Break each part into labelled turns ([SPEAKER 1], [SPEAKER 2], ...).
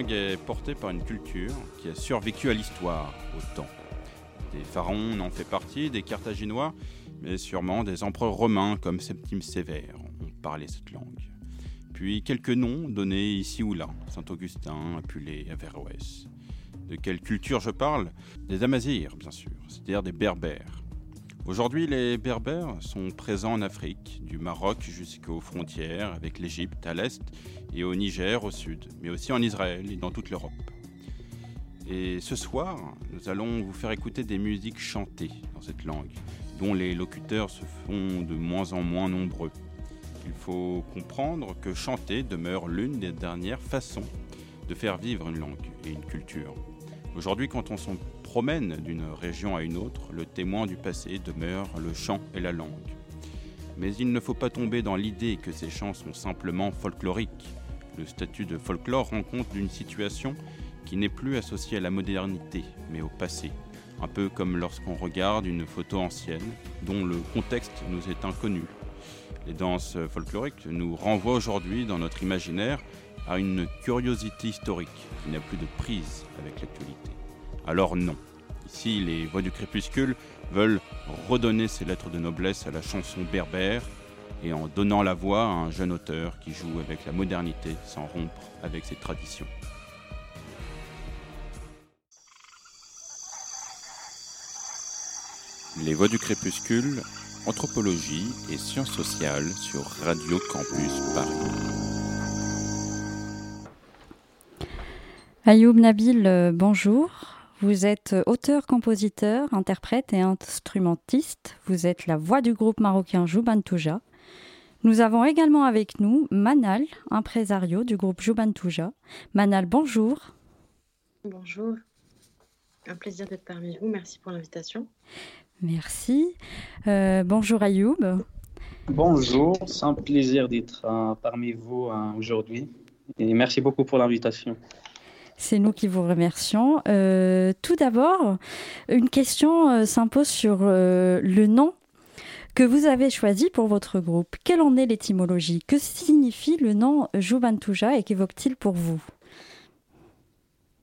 [SPEAKER 1] langue est portée par une culture qui a survécu à l'histoire, au temps. Des pharaons en fait partie, des Carthaginois, mais sûrement des empereurs romains comme Septime Sévère ont parlé cette langue. Puis quelques noms donnés ici ou là, Saint-Augustin, Apulé, Averroès. De quelle culture je parle? Des Amazirs, bien sûr, c'est-à-dire des Berbères. Aujourd'hui, les Berbères sont présents en Afrique, du Maroc jusqu'aux frontières avec l'Égypte à l'est et au Niger au sud, mais aussi en Israël et dans toute l'Europe. Et ce soir, nous allons vous faire écouter des musiques chantées dans cette langue, dont les locuteurs se font de moins en moins nombreux. Il faut comprendre que chanter demeure l'une des dernières façons de faire vivre une langue et une culture. Aujourd'hui, quand on promène d'une région à une autre, le témoin du passé demeure le chant et la langue. Mais il ne faut pas tomber dans l'idée que ces chants sont simplement folkloriques. Le statut de folklore rend compte d'une situation qui n'est plus associée à la modernité, mais au passé. Un peu comme lorsqu'on regarde une photo ancienne dont le contexte nous est inconnu. Les danses folkloriques nous renvoient aujourd'hui dans notre imaginaire à une curiosité historique qui n'a plus de prise avec l'actualité. Alors non. Ici, les voix du crépuscule veulent redonner ces lettres de noblesse à la chanson berbère et en donnant la voix à un jeune auteur qui joue avec la modernité sans rompre avec ses traditions. Les voix du crépuscule, anthropologie et sciences sociales sur Radio Campus Paris.
[SPEAKER 2] Ayoub Nabil, euh, bonjour. Vous êtes auteur, compositeur, interprète et instrumentiste. Vous êtes la voix du groupe marocain Jouban Touja. Nous avons également avec nous Manal, impresario du groupe Jouban Touja. Manal, bonjour.
[SPEAKER 3] Bonjour. Un plaisir d'être parmi vous. Merci pour l'invitation.
[SPEAKER 2] Merci. Euh, bonjour Ayoub.
[SPEAKER 4] Bonjour, c'est un plaisir d'être euh, parmi vous aujourd'hui. Et merci beaucoup pour l'invitation.
[SPEAKER 2] C'est nous qui vous remercions. Euh, tout d'abord, une question euh, s'impose sur euh, le nom que vous avez choisi pour votre groupe. Quelle en est l'étymologie? Que signifie le nom Jubantuja et qu'évoque-t-il pour vous?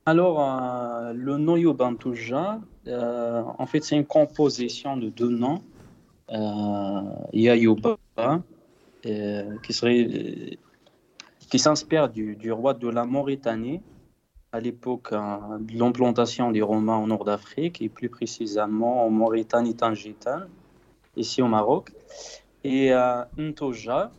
[SPEAKER 4] Alors, le nom Yubantuja, en fait, c'est une composition de deux noms. Il y a Yuba, qui, serait, qui s'inspire du, roi de la Mauritanie, à l'époque hein, de l'implantation des Romains en nord d'Afrique et plus précisément en Mauritanie Tangitane, ici au Maroc. Et euh, Ntoja,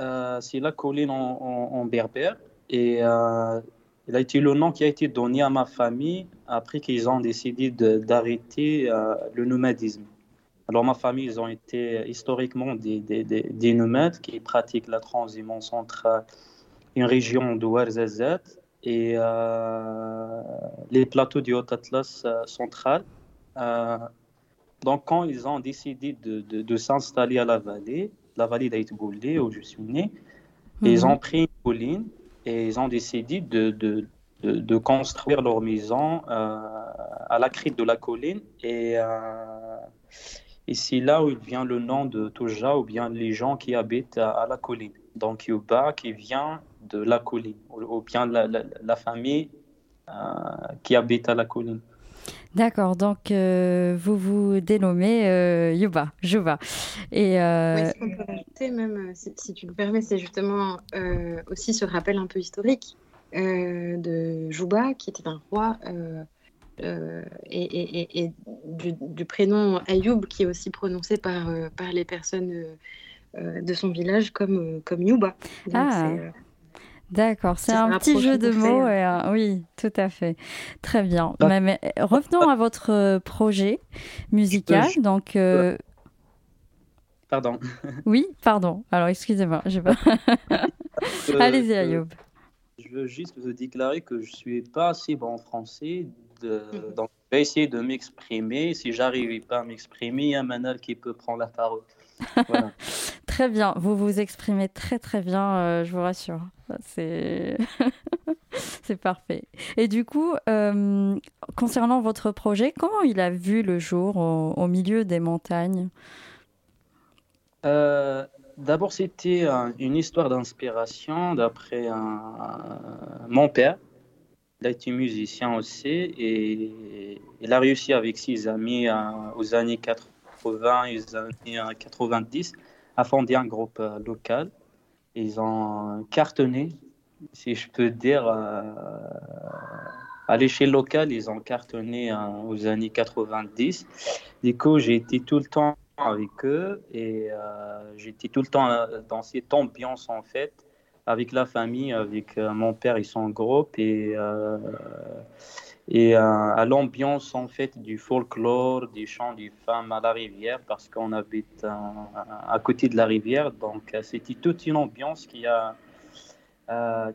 [SPEAKER 4] euh, c'est la colline en, berbère et euh, il a été le nom qui a été donné à ma famille après qu'ils ont décidé d'arrêter euh, le nomadisme. Alors ma famille, ils ont été historiquement des, des, des, nomades qui pratiquent la transhumance entre une région de Ouarzazate et euh, les plateaux du Haut-Atlas euh, central. Euh, donc, quand ils ont décidé de, de, s'installer à la vallée, la vallée d'Aïtboulé, où je suis né, ils mhm. ont pris une colline et ils ont décidé de, de, de construire leur maison à la crête de la colline. Et, et c'est là où il vient le nom de Toja, ou bien les gens qui habitent à, la colline. Donc, Yuba qui vient de la colline, ou, bien la, la, famille euh, qui habite à la colline.
[SPEAKER 2] D'accord, donc euh, vous vous dénommez euh, Yuba, Juba.
[SPEAKER 3] Et oui, ce qu'on peut rajouter, même si, tu le permets, c'est justement aussi ce rappel un peu historique de Juba, qui était un roi, et, et, du, prénom Ayoub, qui est aussi prononcé par, par les personnes de son village comme, comme Yuba.
[SPEAKER 2] ah. D'accord, c'est un petit jeu de mots. oui, tout à fait. Très bien. Bah, mais, revenons à votre euh, projet musical. donc, euh,
[SPEAKER 4] Pardon.
[SPEAKER 2] Oui, pardon. Alors, excusez-moi. Euh, Allez-y, Ayoub.
[SPEAKER 4] Je veux juste vous déclarer que je ne suis pas assez bon en français. De... Donc, je vais essayer de m'exprimer. Si j'arrive pas à m'exprimer, il y a Manal qui peut prendre la parole.
[SPEAKER 2] très bien, vous vous exprimez très très bien, euh, je vous rassure. C'est parfait. Et du coup, euh, concernant votre projet, comment il a vu le jour au, milieu des montagnes?
[SPEAKER 4] Euh, D'abord, c'était une histoire d'inspiration d'après mon père. Il a été musicien aussi et il a réussi avec ses amis aux années 80 et aux années 90 à fonder un groupe euh, local. Ils ont cartonné, si je peux dire, euh, à l'échelle locale, ils ont cartonné euh, aux années 90. Du coup, j'ai été tout le temps avec eux et j'étais tout le temps dans cette ambiance en fait avec la famille, avec mon père et son groupe et, et euh, à l'ambiance en fait du folklore, des chants des femmes à la rivière parce qu'on habite à côté de la rivière. Donc c'était toute une ambiance qui a,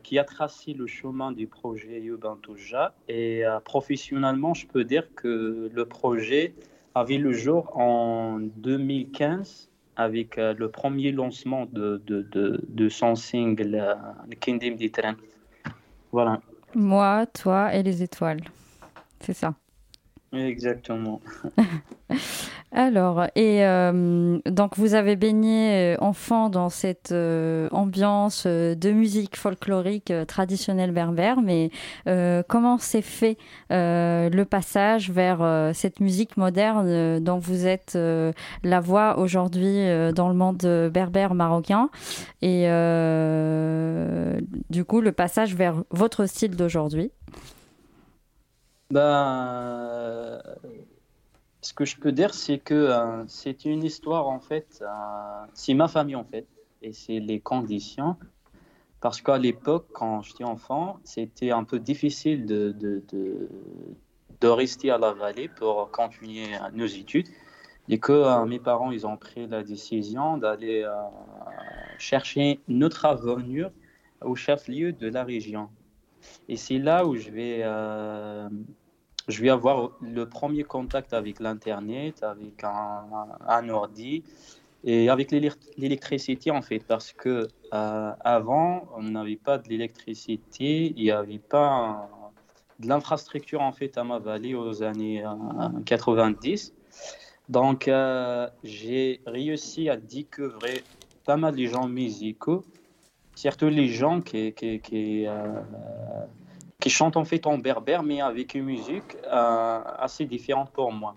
[SPEAKER 4] qui a tracé le chemin du projet Yubantouja. Et professionnellement, je peux dire que le projet avait le jour en 2015 avec euh, le premier lancement de, son single euh, Kingdom des. Voilà.
[SPEAKER 2] Moi, toi et les étoiles. C'est ça.
[SPEAKER 4] Exactement.
[SPEAKER 2] Alors, et euh, donc vous avez baigné euh, enfant dans cette euh, ambiance de musique folklorique traditionnelle berbère, mais comment s'est fait le passage vers cette musique moderne dont vous êtes la voix aujourd'hui dans le monde berbère marocain? Et du coup le passage vers votre style d'aujourd'hui?
[SPEAKER 4] Ben, ce que je peux dire, c'est que euh, c'est une histoire, en fait, euh, c'est ma famille, en fait, et c'est les conditions. Parce qu'à l'époque, quand j'étais enfant, c'était un peu difficile de, de, de, rester à la vallée pour continuer nos études. Et que euh, mes parents, ils ont pris la décision d'aller chercher notre avenir au chef-lieu de la région. Et c'est là où je vais je vais avoir le premier contact avec l'Internet, avec un, ordi et avec l'électricité en fait, parce que euh, avant, on n'avait pas de l'électricité, il n'y avait pas de l'infrastructure en fait à ma vallée aux années 90. Euh, Donc, euh, j'ai réussi à découvrir pas mal de gens musicaux, surtout les gens qui qui chante en fait en berbère, mais avec une musique euh, assez différente pour moi.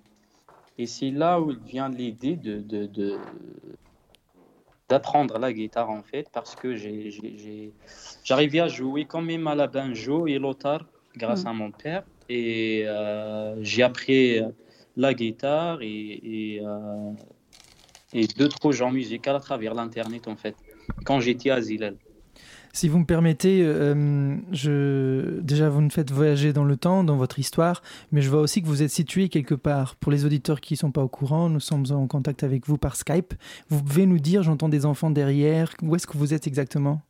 [SPEAKER 4] Et c'est là où vient l'idée de, d'apprendre la guitare en fait, parce que j'ai, j'arrivais à jouer quand même à la banjo et l'otar grâce mm. à mon père. Et euh, j'ai appris la guitare et, et, euh, et d'autres genres musicaux à travers l'Internet en fait, quand j'étais à Zilal.
[SPEAKER 5] Si vous me permettez, euh, je... déjà vous nous faites voyager dans le temps, dans votre histoire, mais je vois aussi que vous êtes situé quelque part. Pour les auditeurs qui ne sont pas au courant, nous sommes en contact avec vous par Skype. Vous pouvez nous dire, j'entends des enfants derrière, où est-ce que vous êtes exactement?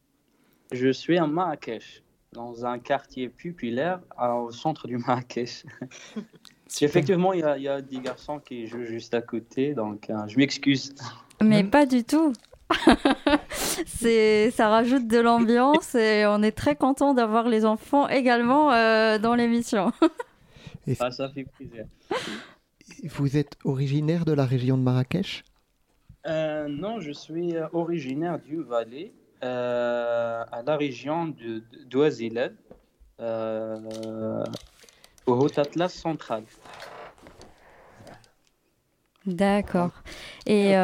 [SPEAKER 4] Je suis à Marrakech, dans un quartier populaire au centre du Marrakech. Effectivement, il y, a des garçons qui jouent juste à côté, donc euh, je m'excuse.
[SPEAKER 2] Mais pas du tout. c'est, ça rajoute de l'ambiance et on est très content d'avoir les enfants également euh, dans l'émission.
[SPEAKER 4] Ah, ça fait plaisir.
[SPEAKER 6] Vous êtes originaire de la région de Marrakech?
[SPEAKER 4] Euh, Non, je suis originaire du Valais, euh, à la région de, au Haut-Atlas central.
[SPEAKER 2] D'accord. Et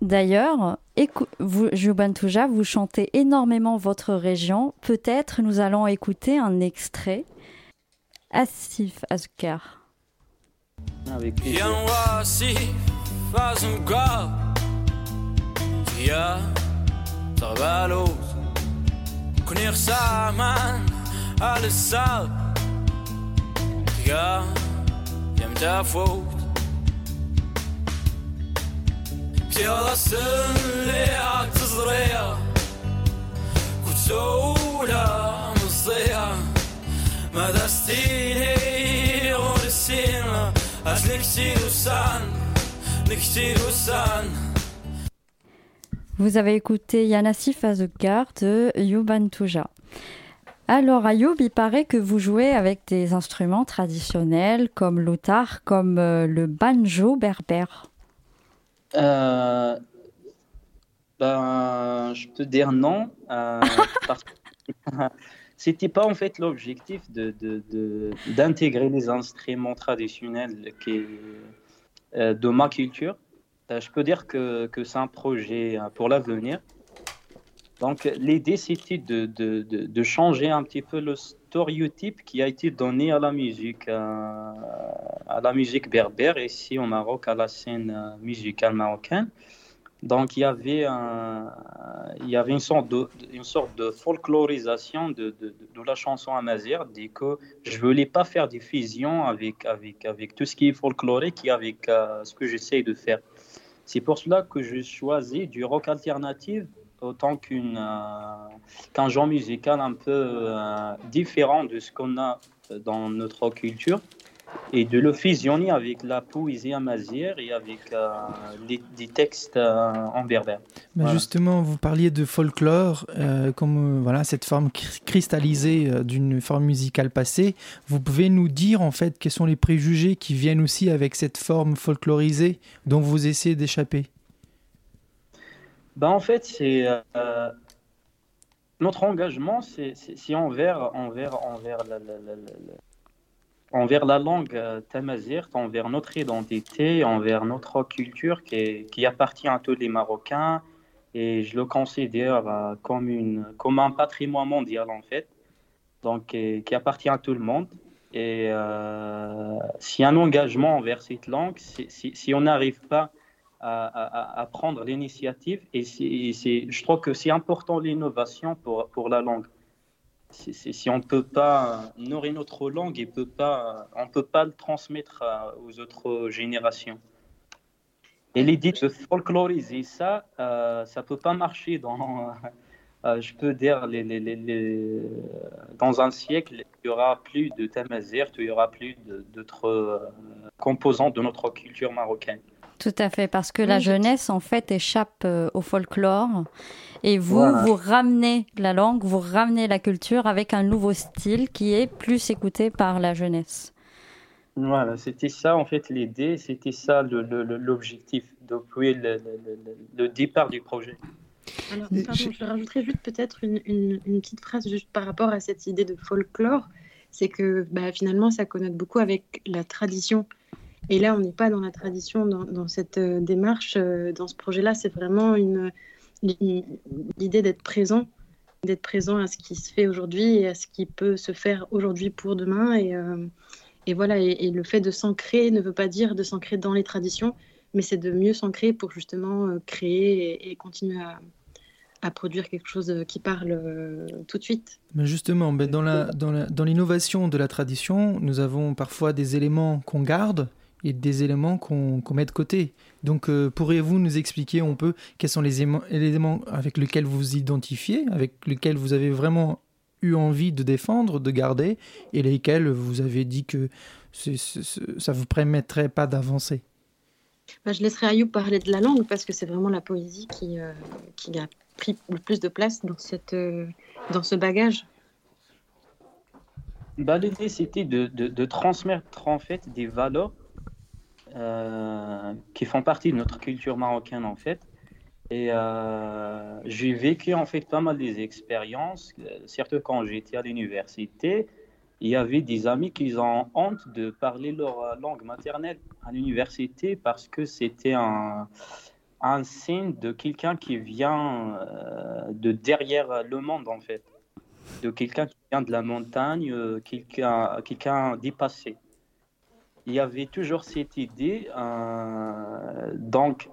[SPEAKER 2] D'ailleurs, vous, Touja, vous chantez énormément votre région. Peut-être nous allons écouter un extrait. Asif Azkar. Avec Vous avez écouté Yanassi Fazukar de Yuban Tuja. Alors Ayoub, il paraît que vous jouez avec des instruments traditionnels comme l'otar, comme euh, le banjo berbère.
[SPEAKER 4] Euh, ben, je peux dire non, euh, parce que c'était pas en fait l'objectif d'intégrer de, les instruments traditionnels euh, de ma culture. Euh, je peux dire que, que c'est un projet pour l'avenir. Donc l'idée c'était de, de, de, changer un petit peu le stéréotype qui a été donné à la musique, à la musique berbère ici au Maroc, à la scène musicale marocaine. Donc il y avait, un, il y avait une, sorte de, une sorte de folklorisation de, de, de la chanson amazigh, dit que je ne voulais pas faire des fusions avec, avec, avec tout ce qui est folklorique et avec euh, ce que j'essaie de faire. C'est pour cela que je choisis du rock alternatif autant qu'une, euh, qu'un genre musical un peu euh, différent de ce qu'on a dans notre culture et de le fusionner avec la poésie amazigh et avec euh, des textes euh, en berbère.
[SPEAKER 5] Justement, vous parliez de folklore, euh, comme voilà cette forme cristallisée d'une forme musicale passée. Vous pouvez nous dire en fait quels sont les préjugés qui viennent aussi avec cette forme folklorisée dont vous essayez d'échapper?
[SPEAKER 4] Ben, En fait, c'est notre engagement, c'est envers, envers, envers la, la, la, envers la langue euh, envers notre identité, envers notre culture qui, qui, appartient à tous les Marocains. Et je le considère euh, comme, une, comme un patrimoine mondial, en fait, donc qui, appartient à tout le monde. Et euh, si un engagement envers cette langue, si, si, on n'arrive pas à, prendre l'initiative, et, je trouve que c'est important l'innovation pour, pour la langue si on ne peut pas nourrir notre langue, et peut pas, on ne peut pas le transmettre aux autres générations. Et l'idée de folkloriser ça, euh, ça ne peut pas marcher dans, euh, je peux dire, les, les, les, dans un siècle, il n'y aura plus de Tamazir, il n'y aura plus d'autres euh, composants de notre culture marocaine.
[SPEAKER 2] Tout à fait, parce que la jeunesse, en fait, échappe au folklore et vous, vous ramenez la langue, vous ramenez la culture avec un nouveau style qui est plus écouté par la jeunesse.
[SPEAKER 4] Voilà, c'était ça en fait l'idée, c'était ça l'objectif depuis le, le, départ du projet.
[SPEAKER 3] Alors, pardon, je rajouterais juste peut-être une, une, petite phrase juste par rapport à cette idée de folklore, c'est que bah, finalement ça connote beaucoup avec la tradition. Et là, on n'est pas dans la tradition, dans, cette euh, démarche, euh, dans ce projet-là, c'est vraiment une, l'idée d'être présent, d'être présent à ce qui se fait aujourd'hui et à ce qui peut se faire aujourd'hui pour demain. Et, euh, voilà, et, le fait de s'ancrer ne veut pas dire de s'ancrer dans les traditions, mais c'est de mieux s'ancrer pour justement créer et, continuer à, à, produire quelque chose qui parle tout de suite.
[SPEAKER 5] Justement, dans l'innovation de la tradition, nous avons parfois des éléments qu'on garde et des éléments qu'on met de côté. Donc, euh, pourriez-vous nous expliquer un peu quels sont les éléments avec lesquels vous vous identifiez, avec lesquels vous avez vraiment eu envie de défendre, de garder, et lesquels vous avez dit que ça ne vous permettrait pas d'avancer?
[SPEAKER 3] Bah, Je laisserai Ayoub parler de la langue, parce que c'est vraiment la poésie qui, euh, qui, a pris le plus de place dans, cette, euh, dans ce bagage.
[SPEAKER 4] Bah, L'idée, c'était de, de, de, transmettre en fait des valeurs euh, qui font partie de notre culture marocaine en fait. Et euh, j'ai vécu en fait pas mal des expériences, surtout quand j'étais à l'université. Il y avait des amis qui ont honte de parler leur langue maternelle à l'université parce que c'était un, un signe de quelqu'un qui vient euh, de derrière le monde en fait, de quelqu'un qui vient de la montagne, quelqu'un quelqu'un dépassé il y avait toujours cette idée, euh, donc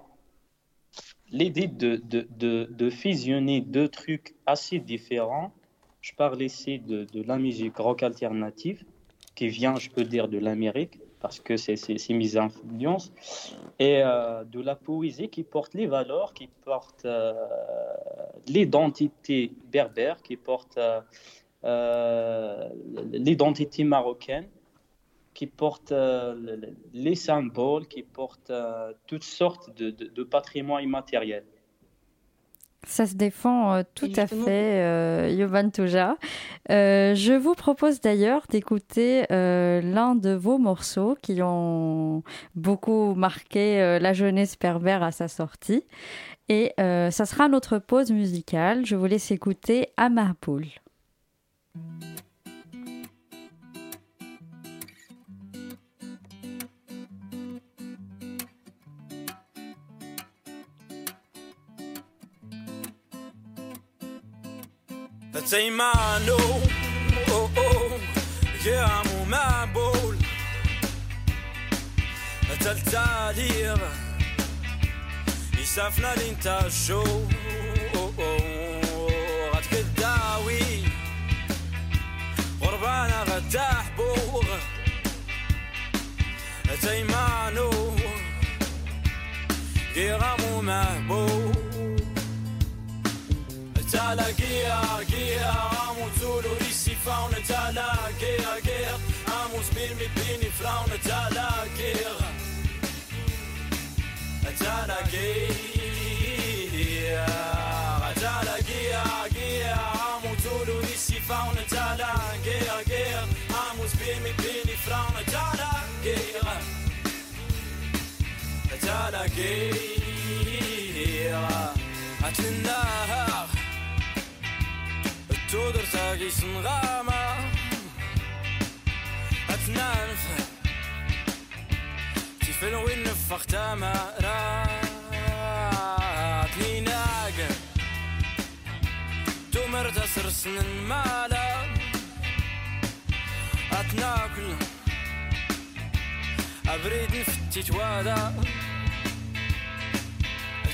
[SPEAKER 4] l'idée de, de, de, fusionner deux trucs assez différents. Je parle ici de, de, la musique rock alternative, qui vient, je peux dire, de l'Amérique, parce que c'est mes influences, et euh, de la poésie qui porte les valeurs, qui porte euh, l'identité berbère, qui porte l'identité marocaine qui portent euh, les symboles, qui portent euh, toutes sortes de, de, de patrimoine immatériel.
[SPEAKER 2] Ça se défend euh, tout à fait, euh, Yovan Touja. Euh, je vous propose d'ailleurs d'écouter l'un de vos morceaux qui ont beaucoup marqué la jeunesse pervers à sa sortie. Et ça sera notre pause musicale. Je vous laisse écouter Amarpoul.
[SPEAKER 7] زي ما نو أو أو يا مو معبول تلتالير يسافنا لين تاشو غادك الداوي غربانا غدا حبوغ تيمانو مو مهبوغ على guerre, guerre عمود زولو ريشي فاونا تالا guerre, guerre عمود ميرمي بيني فلاونا تالا guerre تالا guerre تالا guerre guerre عمود زولو ريشي فاونا تالا guerre, guerre عمود ميرمي بيني فلاونا تالا guerre تالا guerre عطل النهار تودرتاقي سنغاما أتنا نفهم. تيفن وين نفخ تاما راتني ناقا تومر تسر سنن مالا. أتنا كل أبريد نفتي توادا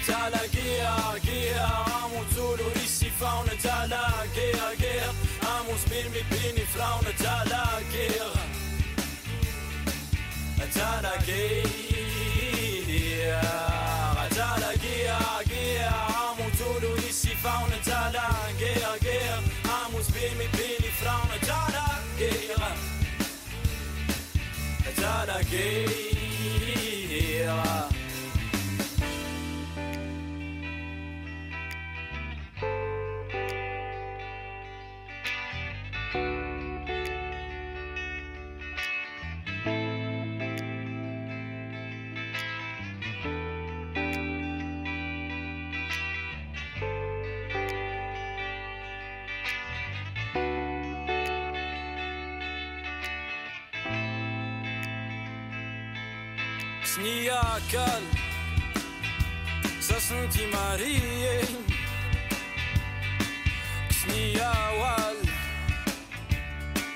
[SPEAKER 7] تعالى جيا جيا عم وتزولو ريسي فاون تعالى جيا جيا عم وسبين بيبيني فلاون تعالى جيا تعالى جيا تعالى جيا جيا عم وتزولو ريسي فاون تعالى جيا جيا عم وسبين بيبيني فلاون تعالى جيا تعالى جيا Snijaka Sasnut i Marije Snijawal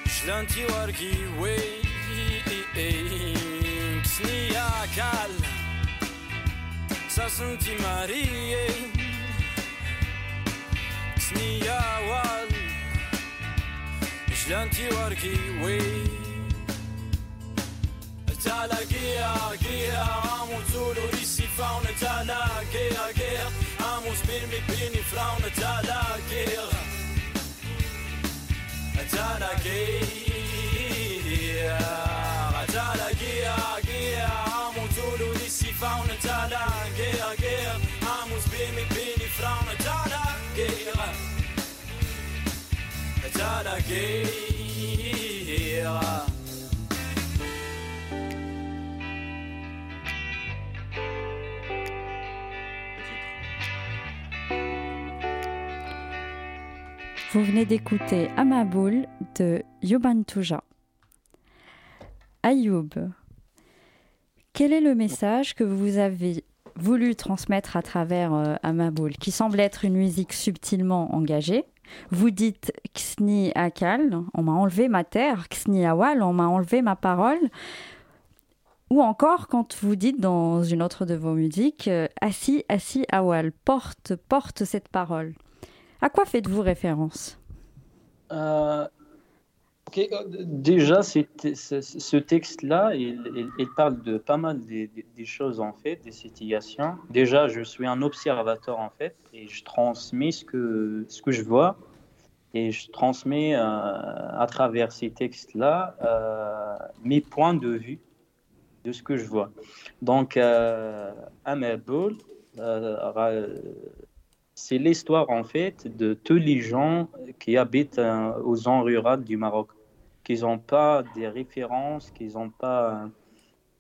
[SPEAKER 7] Shlanti wargi wej Snijakal Sasnut i Marije Snijawal Shlanti wargi wej à la guerre, guerre Amo solo risi fauna tala guerre, guerre Amo spin mi pini fauna tala guerre Tala guerre Tala guerre, guerre Amo solo risi fauna tala guerre, guerre Amo spin mi pini fauna tala guerre Tala
[SPEAKER 2] guerre venez d'écouter Amaboul de Yuban Tuja. Ayoub, quel est le message que vous avez voulu transmettre à travers euh, Amaboul, qui semble être une musique subtilement engagée? Vous dites Ksni Akal, on m'a enlevé ma terre, Ksni Awal, on m'a enlevé ma parole. Ou encore quand vous dites dans une autre de vos musiques, euh, Assi, Assi Awal, porte, porte cette parole. À quoi faites-vous référence?
[SPEAKER 4] Euh, euh, Déjà, ce texte-là, il, parle de pas mal des, choses en fait, des situations. Déjà, je suis un observateur en fait, et je transmets ce que, ce que je vois, et je transmets euh, à travers ces textes-là mes points de vue de ce que je vois. Donc, euh, Amabul, c'est l'histoire en fait de tous les gens qui habitent euh, aux zones rurales du Maroc, qui n'ont pas des références, qui n'ont pas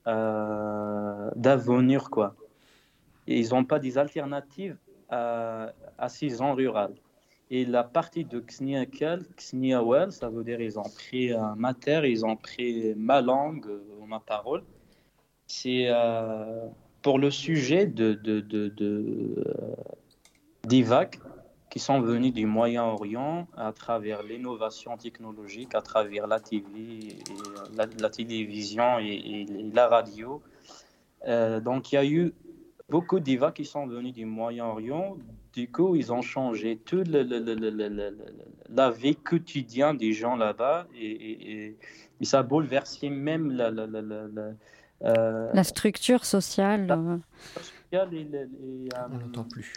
[SPEAKER 4] euh, d'avenir quoi. Ils n'ont pas des alternatives à, ces zones rurales. Et la partie de Xniakal, Xniawel, ça veut dire ils ont pris euh, ma terre, ils ont pris ma langue, euh, ma parole. C'est euh, pour le sujet de, de, euh, d'Ivac qui sont venus du Moyen-Orient à travers l'innovation technologique, à travers la TV, et la, la télévision et, et la radio. Euh, donc il y a eu beaucoup d'Iva qui sont venus du Moyen-Orient. Du coup, ils ont changé toute le- le- le- le- le- le- le- la vie quotidienne des gens là-bas et, et- et- et ça a bouleversé même la, la, la, la- la- euh,
[SPEAKER 2] La structure sociale.
[SPEAKER 4] sociale et, le- et, euh,
[SPEAKER 6] On n'entend plus.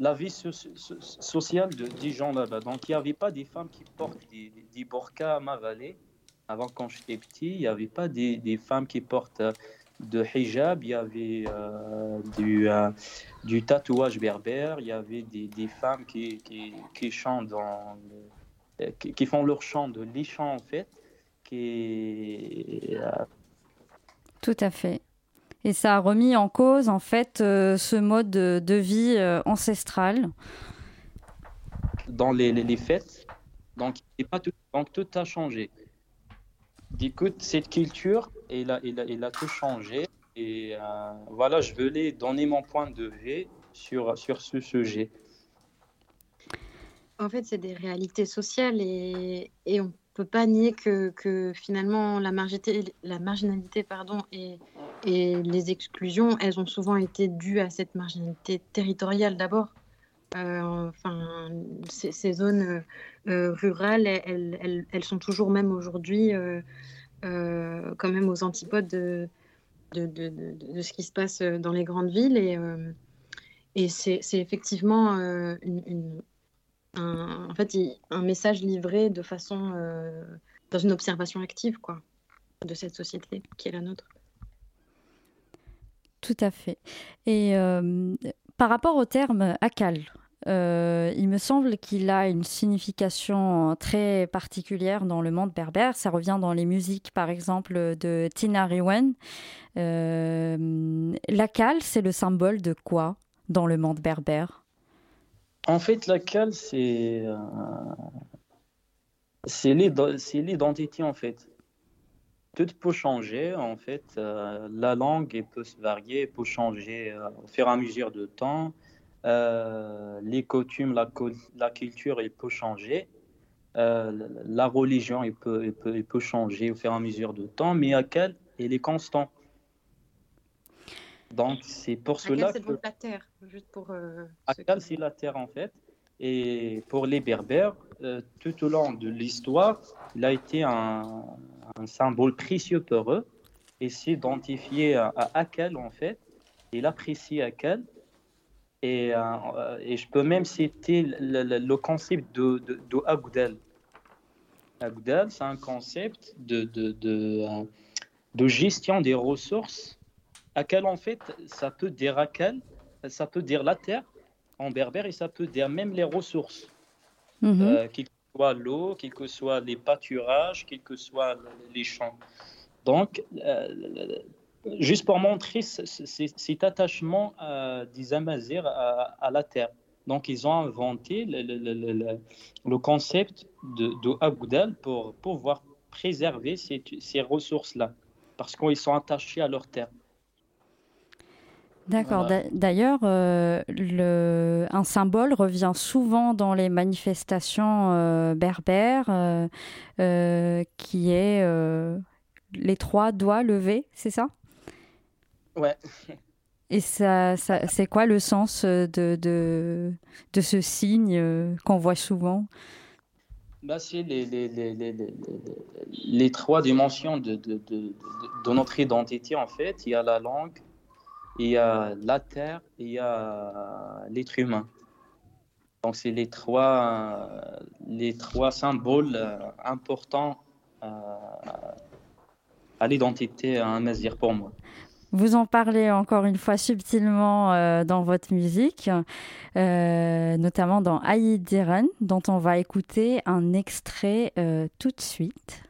[SPEAKER 4] La vie so- so- sociale de, des gens là-bas. Donc, il n'y avait pas des femmes qui portent des, des, burqas à ma vallée. Avant, quand j'étais petit, il n'y avait pas des, femmes qui portent euh, de hijab. Il y avait euh, du, euh, du tatouage berbère. Il y avait des, femmes qui, chantent qui, font leur chant de les chants, en fait. Qui,
[SPEAKER 2] Tout à fait. Et ça a remis en cause, en fait, euh, ce mode de, de vie euh, ancestral.
[SPEAKER 4] dans les, les, les fêtes. Donc, et pas tout, donc, tout a changé. D'écoute, cette culture, elle a, elle a, elle a tout changé. Et euh, voilà, je voulais donner mon point de vue sur, sur ce sujet.
[SPEAKER 3] En fait, c'est des réalités sociales et, et on ne peut pas nier que, que finalement la marginalité, la marginalité pardon, et, et les exclusions, elles ont souvent été dues à cette marginalité territoriale d'abord. Euh, enfin, ces, zones euh, euh, rurales, elles, elles, elles sont toujours même aujourd'hui quand même aux antipodes de, de, de, de, ce qui se passe dans les grandes villes et, et c'est effectivement une, un, en fait, un message livré de façon dans une observation active quoi, de cette société qui est la nôtre.
[SPEAKER 2] Tout à fait. Et euh, par rapport au terme akal, euh, il me semble qu'il a une signification très particulière dans le monde berbère. Ça revient dans les musiques, par exemple, de Tina Riwen. Euh, L'akal, c'est le symbole de quoi dans le monde berbère?
[SPEAKER 4] En fait, la cale, c'est euh, c'est l'identité, en fait. Tout peut changer, en fait. euh, la langue peut se varier, elle peut changer euh, au fur et à mesure de temps. Euh, les coutumes, la, cul- la culture, elle peut changer. Euh, la, religion, elle peut, elle peut, elle peut changer au fur et à mesure de temps. Mais à quel elle est constant. Donc, c'est pour cela
[SPEAKER 3] Laquelle, c'est
[SPEAKER 4] que...
[SPEAKER 3] donc la terre, juste pour. qui-
[SPEAKER 4] c'est la terre en fait. Et pour les Berbères, euh, tout au long de l'histoire, il a été un, symbole précieux pour eux. Et c'est identifié à, à Akal en fait. Il apprécie Akal. Et, euh, et je peux même citer le, concept de, de, c'est un concept de, euh, gestion des ressources. Akal, en fait, ça peut dire Akal, ça peut dire la terre en berbère et ça peut dire même les ressources,
[SPEAKER 2] Mhm.
[SPEAKER 4] euh, que soit l'eau, quel que soit les pâturages, quel que soit les champs. Donc, euh, juste pour montrer ce- ce- ce- cet attachement euh, des Amazirs à, la terre. Donc, ils ont inventé le, concept de, Agudal pour pouvoir préserver ces ressources-là, parce qu'ils sont attachés à leur terre.
[SPEAKER 2] D'accord.
[SPEAKER 4] Voilà.
[SPEAKER 2] D'ailleurs, euh, un symbole revient souvent dans les manifestations euh, berbères, euh, qui est les trois doigts levés, c'est ça?
[SPEAKER 4] Ouais.
[SPEAKER 2] Et ça, ça- c'est quoi le sens de, de, de ce signe qu'on voit souvent?
[SPEAKER 4] Bah, c'est les, les, les, les, trois dimensions de, de, de, de- de notre identité, en fait. Il y a la langue, il y a la terre, et il y a l'être humain. Donc, c'est les trois, les trois symboles euh, importants euh, à l'identité amazigh pour moi.
[SPEAKER 2] Vous en parlez encore une fois subtilement euh, dans votre musique, notamment dans Aïe Diren, dont on va écouter un extrait tout de suite.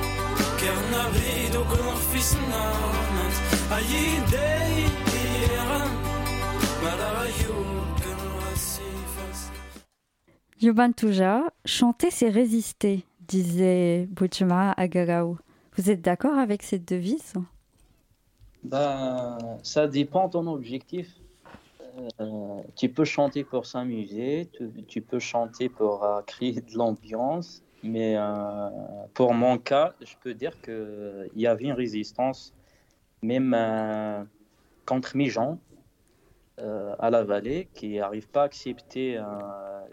[SPEAKER 2] ker chanter c'est résister, disait Bouchma Agaraou. Vous êtes d'accord avec cette devise?
[SPEAKER 4] Ben, Ça dépend de ton objectif. Euh, tu peux chanter pour s'amuser, tu, peux chanter pour euh, créer de l'ambiance, mais euh, pour mon cas, je peux dire qu'il y avait une résistance, même euh, contre mes gens euh, à la vallée, qui n'arrivent pas à accepter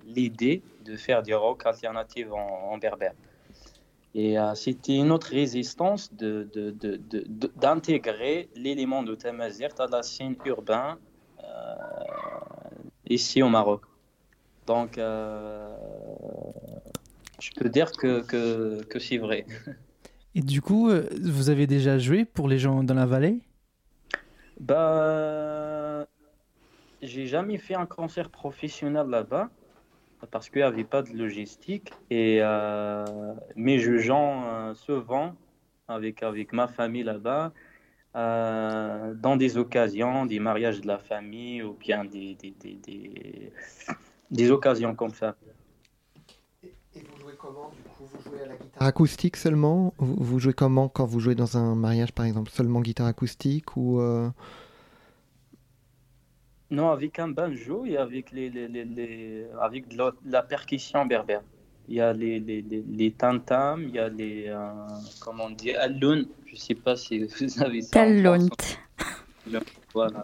[SPEAKER 4] l'idée de faire du rock alternatif en, berbère. Et c'était une autre résistance de- de- de- de- d'intégrer l'élément de Tamazirt à la scène urbaine ici au Maroc. Donc, je peux dire que, que, que c'est vrai.
[SPEAKER 5] Et du coup, euh, vous avez déjà joué pour les gens dans la vallée?
[SPEAKER 4] Bah, j'ai jamais fait un concert professionnel là-bas parce qu'il n'y avait pas de logistique. Et euh, mais je joue euh, souvent avec, avec ma famille là-bas euh, dans des occasions, des mariages de la famille ou bien des, des, des, des, des occasions comme ça.
[SPEAKER 6] Vous jouez comment du coup Vous jouez à la guitare? Acoustique seulement? Vous, vous jouez comment quand vous jouez dans un mariage par exemple? Seulement guitare acoustique ou euh,
[SPEAKER 4] Non, avec un banjo et avec, les, les, les, les- avec de la, percussion berbère. Il y a les, les, les, les tam-tams, il y a les. euh, comment on dit Alloun. Je ne sais pas si vous avez ça. Voilà.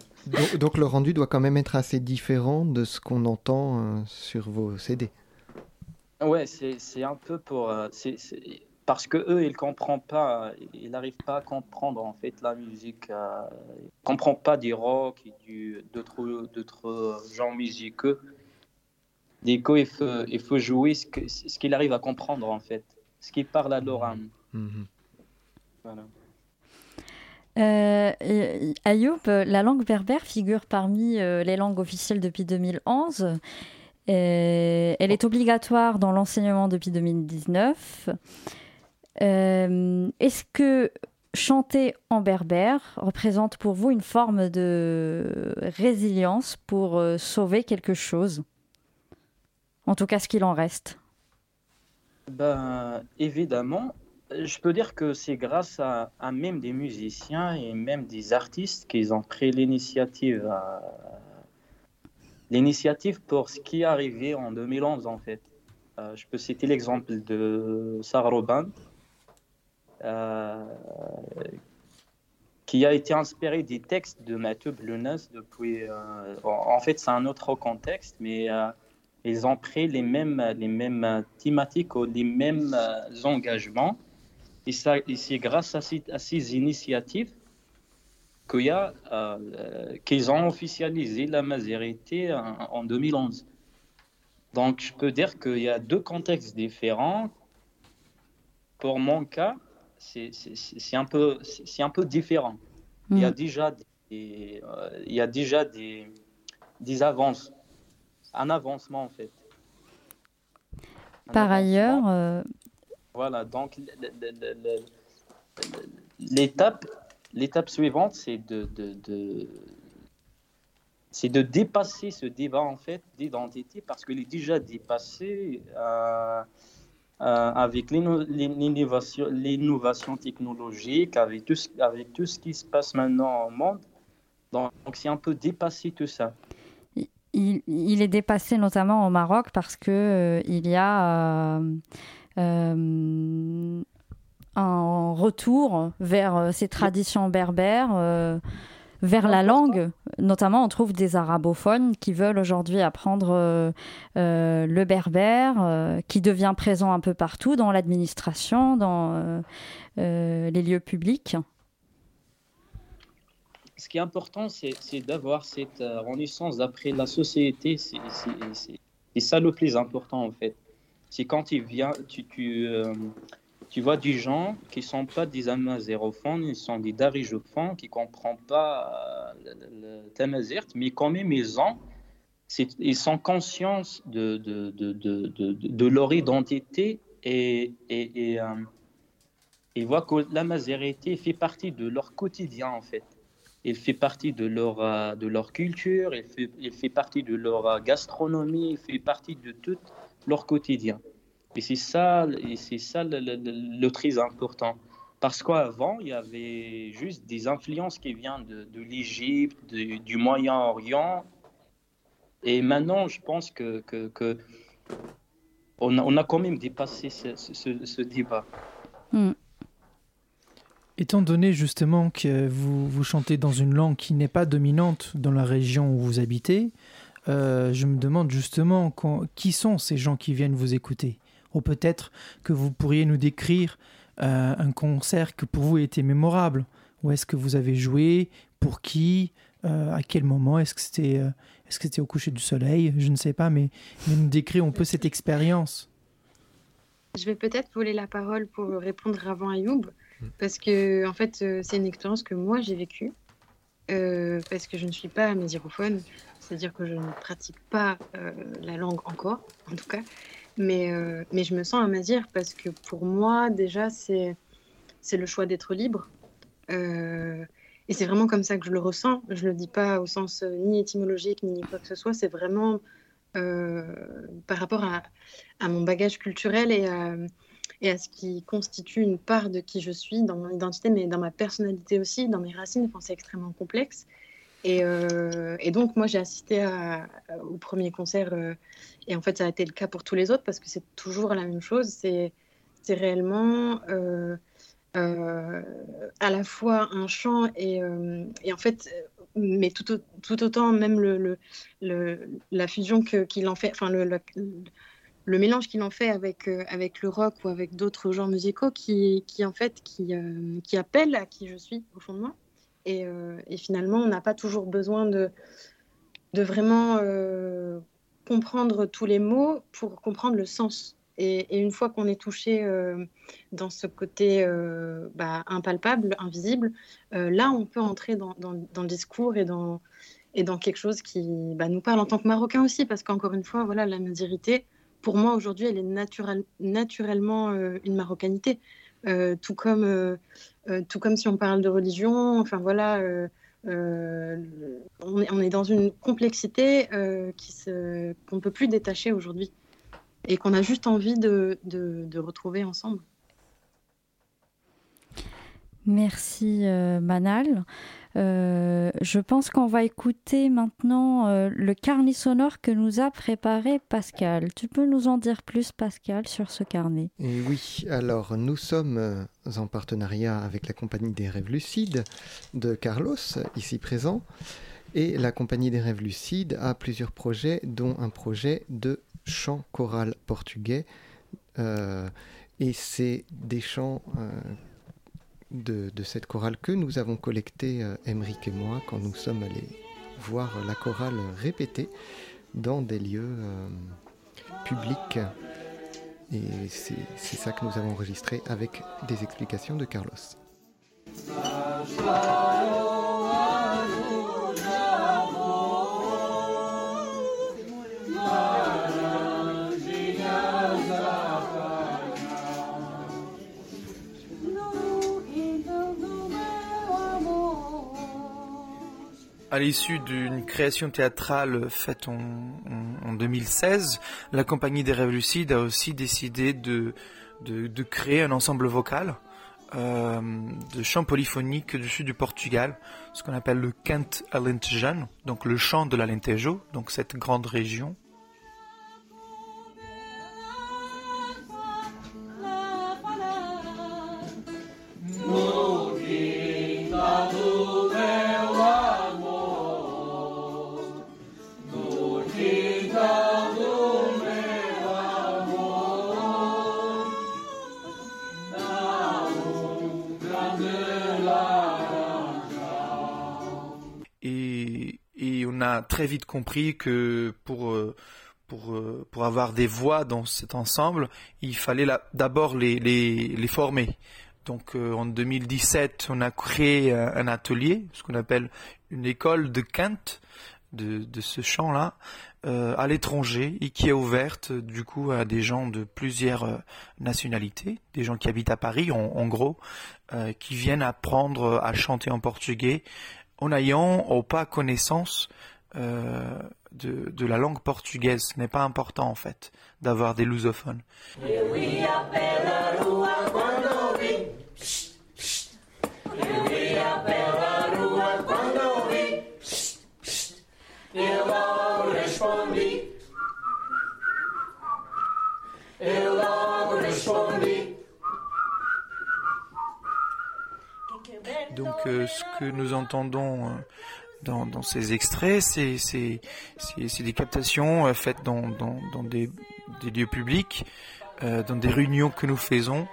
[SPEAKER 6] donc le rendu doit quand même être assez différent de ce qu'on entend euh, sur vos CD.
[SPEAKER 4] Ouais, c'est c'est un peu pour. euh, c'est- c'est- Parce que eux, ils comprennent pas, ils n'arrivent pas à comprendre en fait la musique. euh, ils ne comprennent pas du rock et du- d'autres d'autres genres musicaux. Du coup, il faut, il faut jouer ce que- ce qu'il arrive à comprendre en fait, ce qu'il parle à leur âme.
[SPEAKER 6] Mhm.
[SPEAKER 4] Voilà.
[SPEAKER 2] Euh, Ayoub, la langue berbère figure parmi les langues officielles depuis 2011. Et elle est obligatoire dans l'enseignement depuis 2019. Euh, Est-ce que chanter en berbère représente pour vous une forme de résilience pour euh, sauver quelque chose? En tout cas, ce qu'il en reste.
[SPEAKER 4] Ben, évidemment, je peux dire que c'est grâce à, à même des musiciens et même des artistes qu'ils ont pris l'initiative à- l'initiative pour ce qui est arrivé en 2011 en fait. Euh, je peux citer l'exemple de Sarroban euh, qui a été inspiré des textes de Mathieu Blunas depuis euh, en fait c'est un autre contexte mais ils ont pris les mêmes, les mêmes thématiques ou les mêmes engagements. Et, et c'est grâce à ces, à ces initiatives qu'il y a, euh, qu'ils ont officialisé la majorité en, en 2011. Donc, je peux dire qu'il y a deux contextes différents. Pour mon cas, c'est un, peu- un peu différent. Il y a
[SPEAKER 2] Mm.
[SPEAKER 4] déjà des, euh, il y a déjà des, des avances, un avancement en fait. Un
[SPEAKER 2] Par ailleurs, euh,
[SPEAKER 4] Voilà, donc l'étape, l'étape suivante, c'est de, de, c'est de dépasser ce débat en fait d'identité parce qu'il est déjà dépassé euh, euh, avec l'inno- l'innovation, technologique, avec tout, ce, qui se passe maintenant au monde. Donc, c'est un peu dépasser tout ça.
[SPEAKER 2] il, est dépassé notamment au Maroc parce que euh, il y a euh, un retour vers euh, ces traditions berbères, euh, vers la langue. Notamment, on trouve des arabophones qui veulent aujourd'hui apprendre euh, euh, le berbère, euh, qui devient présent un peu partout dans l'administration, dans euh, euh, les lieux publics.
[SPEAKER 4] Ce qui est important, c'est c'est d'avoir cette euh, renaissance d'après la société. C'est c'est- c'est- c'est ça le plus important, en fait. C'est quand il vient, tu, tu, euh, tu vois des gens qui ne sont pas des amazérophones, ils sont des darijophones qui ne comprennent pas euh, le, le- tamazirt, mais quand même, ils ont ils sont conscients de, de, de, de, de, leur identité et, et, euh, ils voient que la mazérité fait partie de leur quotidien en fait. Il fait partie de leur, euh, de leur culture, il fait, il fait partie de leur gastronomie, il fait partie de tout leur quotidien. Et c'est ça, et c'est ça le, le- le- le très important. Parce qu'avant, il y avait juste des influences qui viennent de, de l'Égypte, de- du Moyen-Orient, et maintenant, je pense que, que, que on, a, on a quand même dépassé ce, ce- ce débat.
[SPEAKER 2] Hmm.
[SPEAKER 5] Étant donné justement que vous, vous chantez dans une langue qui n'est pas dominante dans la région où vous habitez, euh, je me demande justement quand- qui sont ces gens qui viennent vous écouter? Ou peut-être que vous pourriez nous décrire euh, un concert que pour vous était mémorable. Où est-ce que vous avez joué? Pour qui? Euh, À quel moment? Est-ce que c'était euh, est-ce que c'était au coucher du soleil? Je ne sais pas, mais, mais nous décrire un peu cette expérience.
[SPEAKER 3] Je vais peut-être voler la parole pour répondre avant Ayoub, parce que en fait, c'est une expérience que moi j'ai vécue, euh, parce que je ne suis pas mésirophone, c'est-à-dire que je ne pratique pas euh, la langue encore, en tout cas, mais, euh, mais je me sens amazir parce que pour moi, déjà, c'est le choix d'être libre. Euh, et c'est vraiment comme ça que je le ressens. Je le dis pas au sens euh, ni étymologique ni quoi que ce soit. C'est vraiment par rapport à, à mon bagage culturel et à, et à ce qui constitue une part de qui je suis dans mon identité, mais dans ma personnalité aussi, dans mes racines. Enfin, c'est extrêmement complexe. Et, euh, et donc, moi, j'ai assisté à- au premier concert, euh, et en fait, ça a été le cas pour tous les autres, parce que c'est toujours la même chose. C'est réellement euh, euh, à la fois un chant et, euh, et en fait, euh, mais tout, tout autant même le, le, la fusion qu'il en fait, enfin le, le, mélange qu'il en fait avec, euh, avec le rock ou avec d'autres genres musicaux qui, qui en fait qui, euh, qui appellent à qui je suis au fond de moi. Et, euh, et finalement, on n'a pas toujours besoin de, vraiment euh, comprendre tous les mots pour comprendre le sens. Et, une fois qu'on est touché euh, dans ce côté bah, impalpable, invisible, là, on peut entrer dans, le discours et dans, quelque chose qui bah, nous parle en tant que Marocains aussi, parce qu'encore une fois, voilà, la mazirité, pour moi, aujourd'hui, elle est naturel- naturellement une marocanité. Euh, tout, comme, euh, euh, tout comme si on parle de religion, enfin voilà, on, est, dans une complexité qui se- qu'on ne peut plus détacher aujourd'hui et qu'on a juste envie de- de retrouver ensemble.
[SPEAKER 2] Merci euh, Manal. Euh, je pense qu'on va écouter maintenant euh, le carnet sonore que nous a préparé Pascal. Tu peux nous en dire plus Pascal sur ce carnet?
[SPEAKER 6] Et oui, alors nous sommes en partenariat avec la compagnie des rêves lucides de Carlos, ici présent. Et la compagnie des rêves lucides a plusieurs projets, dont un projet de chant choral portugais. Et c'est des chants de, cette chorale que nous avons collecté, euh, Emeric et moi, quand nous sommes allés voir la chorale répéter dans des lieux euh, publics. Et c'est ça que nous avons enregistré avec des explications de Carlos.
[SPEAKER 5] À l'issue d'une création théâtrale faite en, en- en 2016, la Compagnie des Rêves Lucides a aussi décidé de, créer un ensemble vocal euh, de chants polyphoniques du sud du Portugal, ce qu'on appelle le Cante Alentejano, donc le chant de l'Alentejo, donc cette grande région. Très vite compris que pour euh, pour, euh, pour avoir des voix dans cet ensemble, il fallait d'abord les, les, les, former. Donc euh, en 2017, on a créé un atelier, ce qu'on appelle une école de quinte de, de ce chant-là, à l'étranger et qui est ouverte du coup à des gens de plusieurs nationalités, des gens qui habitent à Paris en, en gros, qui viennent apprendre à chanter en portugais en ayant pas connaissance euh, de, la langue portugaise. Ce n'est pas important en fait d'avoir des lusophones. Donc euh, ce que nous entendons euh, dans, ces extraits, c'est des captations euh, faites dans, dans, des, des, lieux publics, euh, dans des réunions que nous faisons.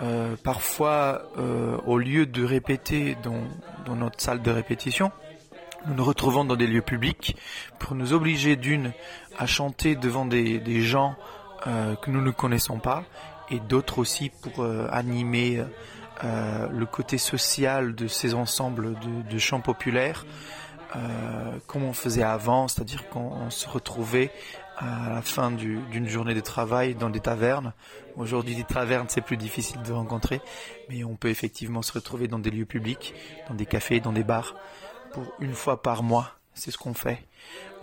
[SPEAKER 5] Euh, parfois, au lieu de répéter dans, dans notre salle de répétition, nous nous retrouvons dans des lieux publics pour nous obliger d'une à chanter devant des, des gens que nous ne connaissons pas et d'autres aussi pour animer le côté social de ces ensembles de, de chants populaires euh, comme on faisait avant, c'est-à-dire qu'on se retrouvait à la fin d'une journée de travail dans des tavernes. Aujourd'hui, des tavernes, c'est plus difficile de rencontrer, mais on peut effectivement se retrouver dans des lieux publics, dans des cafés, dans des bars, pour une fois par mois. C'est ce qu'on fait.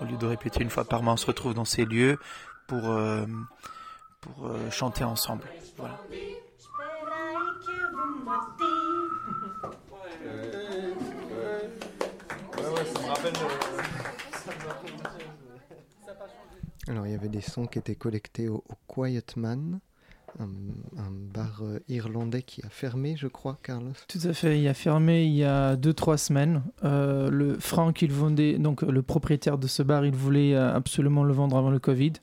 [SPEAKER 5] Au lieu de répéter une fois par mois, on se retrouve dans ces lieux pour, euh, pour euh, chanter ensemble. Voilà.
[SPEAKER 6] Alors il y avait des sons qui étaient collectés au, Quiet Man, un, bar euh, irlandais qui a fermé, je crois, Carlos.
[SPEAKER 5] Tout à fait, il a fermé il y a 2-3 semaines. Euh, le Franck, il vendait, donc le propriétaire de ce bar, il voulait euh, absolument le vendre avant le Covid.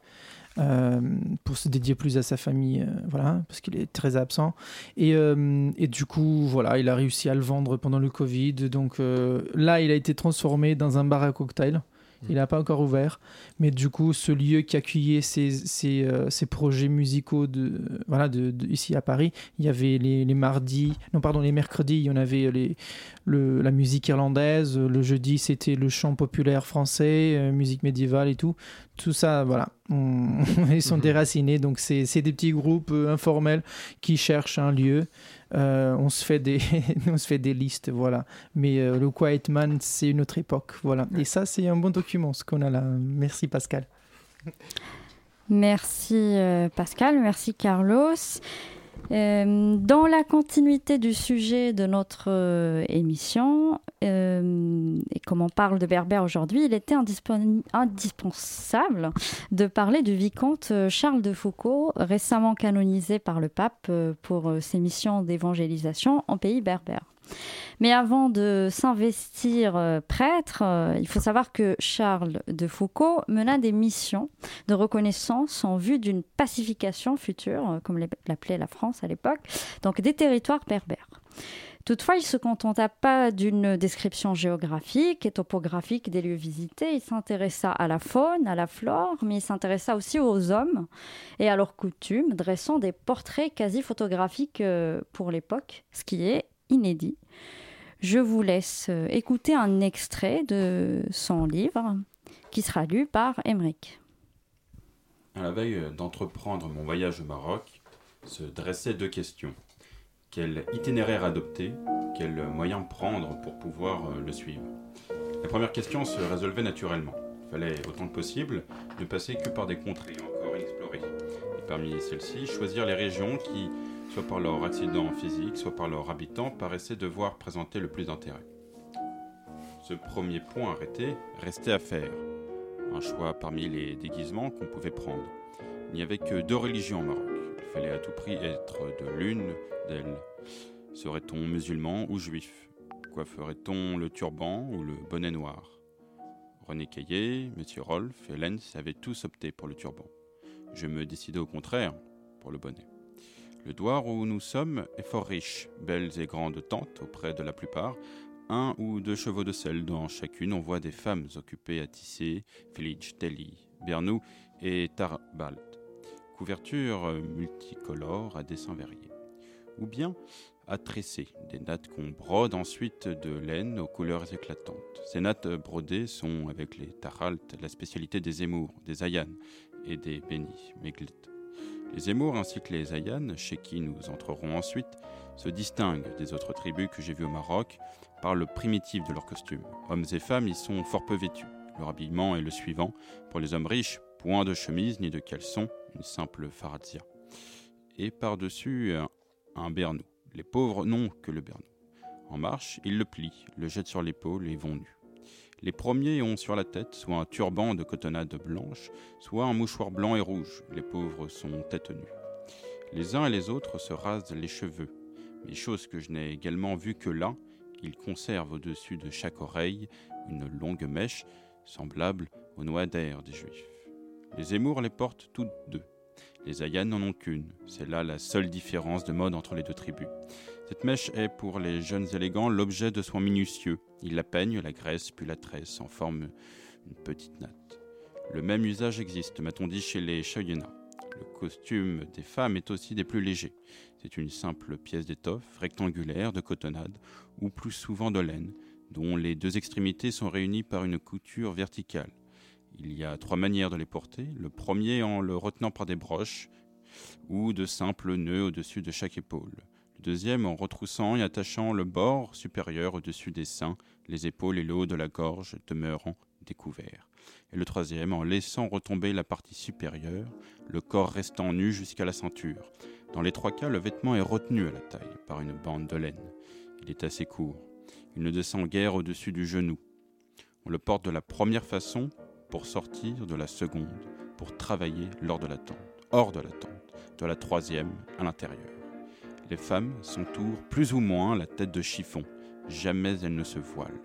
[SPEAKER 5] Pour se dédier plus à sa famille, voilà, parce qu'il est très absent. Et, et, du coup, voilà, il a réussi à le vendre pendant le Covid. Donc là, il a été transformé dans un bar à cocktail. Il n'a pas encore ouvert. Mais du coup, ce lieu qui accueillait ces, ces, euh, ces projets musicaux de, voilà, de, ici à Paris, il y avait les, les, mardis, non, pardon, les mercredis, il y en avait les, le, la musique irlandaise. Le jeudi, c'était le chant populaire français, euh, musique médiévale et tout. Tout ça, voilà, ils sont mhm. déracinés. Donc, c'est des petits groupes euh, informels qui cherchent un lieu. Euh, on se fait des on se fait des listes voilà. Mais euh, le Quiet Man c'est une autre époque voilà. Et ça c'est un bon document ce qu'on a là. Merci Pascal.
[SPEAKER 2] Merci euh, Pascal. Merci Carlos euh, dans la continuité du sujet de notre euh, émission, euh, et comme on parle de Berbère aujourd'hui, il était indispensable de parler du vicomte Charles de Foucault, récemment canonisé par le pape pour ses missions d'évangélisation en pays berbère. Mais avant de s'investir euh, prêtre, euh, il faut savoir que Charles de Foucault mena des missions de reconnaissance en vue d'une pacification future, euh, comme l'appelait la France à l'époque, donc des territoires berbères. Toutefois, il ne se contenta pas d'une description géographique et topographique des lieux visités. Il s'intéressa à la faune, à la flore, mais il s'intéressa aussi aux hommes et à leurs coutumes, dressant des portraits quasi photographiques pour l'époque, ce qui est inédit. Je vous laisse euh, écouter un extrait de son livre qui sera lu par Emmerich.
[SPEAKER 1] À la veille d'entreprendre mon voyage au Maroc, se dressaient deux questions. Quel itinéraire adopter? Quel moyen prendre pour pouvoir euh, le suivre? La première question se résolvait naturellement. Il fallait autant que possible ne passer que par des contrées encore inexplorées. Et parmi celles-ci, choisir les régions qui soit par leur accident physique, soit par leurs habitants, paraissaient devoir présenter le plus d'intérêt. Ce premier point arrêté restait à faire. Un choix parmi les déguisements qu'on pouvait prendre. Il n'y avait que deux religions au Maroc. Il fallait à tout prix être de l'une d'elles. Serait-on musulman ou juif? Coifferait-on le turban ou le bonnet noir? René Caillé, M. Rolf et Lenz avaient tous opté pour le turban. Je me décidai au contraire pour le bonnet. Le Douar où nous sommes est fort riche, belles et grandes tentes auprès de la plupart, un ou deux chevaux de sel. Dans chacune, on voit des femmes occupées à tisser Filij, Telly, Bernou et Tarbalt. Couverture multicolore à dessins variés. Ou bien à tresser, des nattes qu'on brode ensuite de laine aux couleurs éclatantes. Ces nattes brodées sont, avec les taralt, la spécialité des émours, des ayanes et des bénis, meglit. Les émours ainsi que les ayanes, chez qui nous entrerons ensuite, se distinguent des autres tribus que j'ai vues au Maroc par le primitif de leur costume. Hommes et femmes y sont fort peu vêtus. Leur habillement est le suivant. Pour les hommes riches, point de chemise ni de caleçon, une simple farazia. Et par-dessus, un bernou. Les pauvres n'ont que le bernou. En marche, ils le plient, le jettent sur l'épaule et vont nus. Les premiers ont sur la tête soit un turban de cotonnade blanche, soit un mouchoir blanc et rouge. Les pauvres sont tête nue. Les uns et les autres se rasent les cheveux. Mais chose que je n'ai également vue que là, ils conservent au-dessus de chaque oreille une longue mèche semblable aux noix d'air des juifs. Les émours les portent toutes deux. Les Ayanes n'en ont qu'une. C'est là la seule différence de mode entre les deux tribus. Cette mèche est pour les jeunes élégants l'objet de soins minutieux. Ils la peignent, la graissent, puis la tressent en forme une petite natte. Le même usage existe, m'a-t-on dit, chez les Shoyena. Le costume des femmes est aussi des plus légers. C'est une simple pièce d'étoffe rectangulaire de cotonnade, ou plus souvent de laine, dont les deux extrémités sont réunies par une couture verticale. Il y a trois manières de les porter. Le premier en le retenant par des broches ou de simples nœuds au-dessus de chaque épaule. Deuxième en retroussant et attachant le bord supérieur au-dessus des seins, les épaules et le haut de la gorge demeurant découverts. Et le troisième en laissant retomber la partie supérieure, le corps restant nu jusqu'à la ceinture. Dans les trois cas, le vêtement est retenu à la taille par une bande de laine. Il est assez court. Il ne descend guère au-dessus du genou. On le porte de la première façon pour sortir de la seconde, pour travailler lors de l'attente, hors de l'attente, de la troisième à l'intérieur. Les femmes s'entourent plus ou moins la tête de chiffon, jamais elles ne se voilent.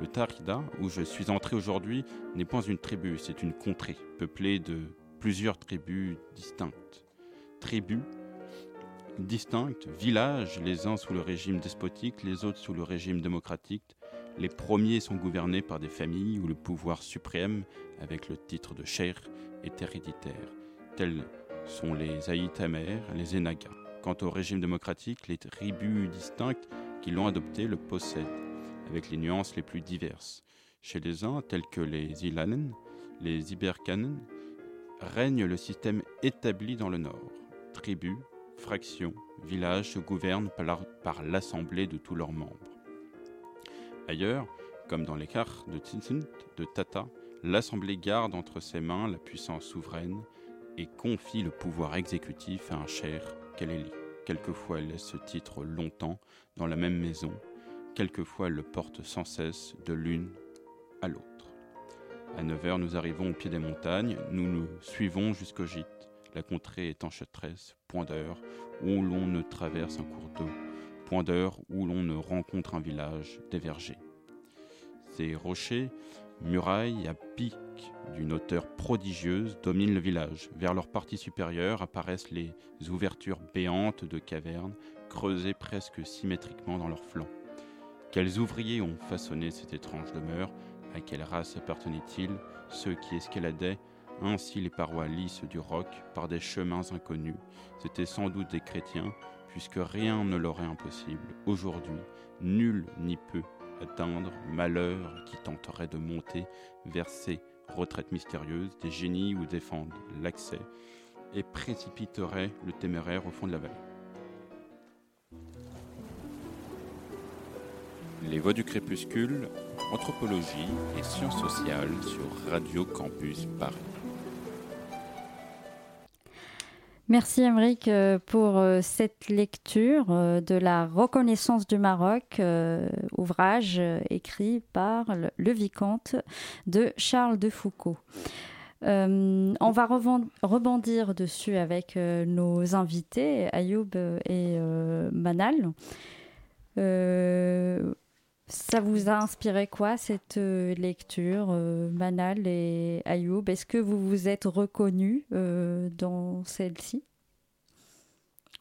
[SPEAKER 1] Le Tarida, où je suis entré aujourd'hui, n'est pas une tribu, c'est une contrée, peuplée de plusieurs tribus distinctes. Tribus distinctes, villages, les uns sous le régime despotique, les autres sous le régime démocratique, les premiers sont gouvernés par des familles où le pouvoir suprême, avec le titre de cher, est héréditaire. Tels sont les Aïtamer, les Enaga. Quant au régime démocratique, les tribus distinctes qui l'ont adopté le possèdent, avec les nuances les plus diverses. Chez les uns, tels que les Ilanen, les Iberkanen, règne le système établi dans le nord. Tribus, fractions, villages se gouvernent par, l'assemblée de tous leurs membres. Ailleurs, comme dans les cartes de Tintint, de Tata, l'Assemblée garde entre ses mains la puissance souveraine et confie le pouvoir exécutif à un cher qu'elle élit. Quelquefois elle laisse ce titre longtemps dans la même maison, quelquefois elle le porte sans cesse de l'une à l'autre. À 9h, nous arrivons au pied des montagnes, nous nous suivons jusqu'au gîte. La contrée est enchâtresse, point d'heure, où l'on ne traverse un cours d'eau, point d'heure où l'on ne rencontre un village, des vergers. Ces rochers, murailles à pic d'une hauteur prodigieuse, dominent le village. Vers leur partie supérieure apparaissent les ouvertures béantes de cavernes, creusées presque symétriquement dans leurs flancs. Quels ouvriers ont façonné cette étrange demeure? À quelle race appartenait-il Ceux qui escaladaient? Ainsi les parois lisses du roc par des chemins inconnus, c'étaient sans doute des chrétiens, puisque rien ne leur est impossible. Aujourd'hui, nul n'y peut atteindre malheur qui tenterait de monter vers ces retraites mystérieuses, des génies ou défendent l'accès, et précipiterait le téméraire au fond de la vallée. Les voix du crépuscule, anthropologie et sciences sociales sur Radio Campus Paris.
[SPEAKER 2] Merci Emeric euh, pour euh, cette lecture euh, de la reconnaissance du Maroc, ouvrage écrit par le vicomte de Charles de Foucault. on va rebondir dessus avec nos invités, Ayoub et Manal. Ça vous a inspiré quoi cette lecture, Manal et Ayoub? Est-ce que vous vous êtes reconnus dans celle-ci?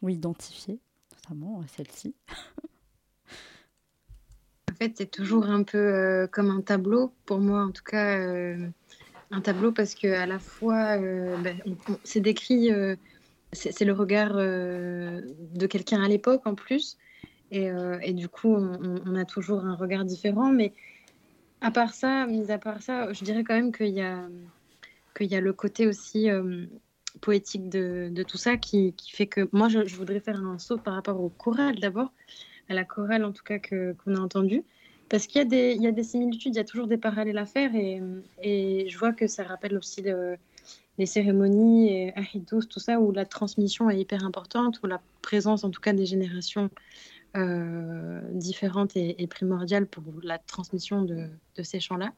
[SPEAKER 2] Ou identifiés, notamment celle-ci?
[SPEAKER 3] En fait, c'est toujours un peu comme un tableau, pour moi en tout cas un tableau parce que à la fois, euh, ben, c'est décrit, euh, c'est le regard euh, de quelqu'un à l'époque en plus, et, et du coup, on, a toujours un regard différent. Mais à part ça, mis à part ça, je dirais quand même qu'il y a qu'il y a le côté aussi poétique de, tout ça qui, fait que moi, je, voudrais faire un saut par rapport au choral d'abord, à la chorale en tout cas qu'on a entendu parce qu'il y, a des, il y a des similitudes, il y a toujours des parallèles à faire et, et je vois que ça rappelle aussi le, les cérémonies, et tout ça, où la transmission est hyper importante, où la présence en tout cas des générations euh, différentes est, est, primordiale pour la transmission de, ces chants-là.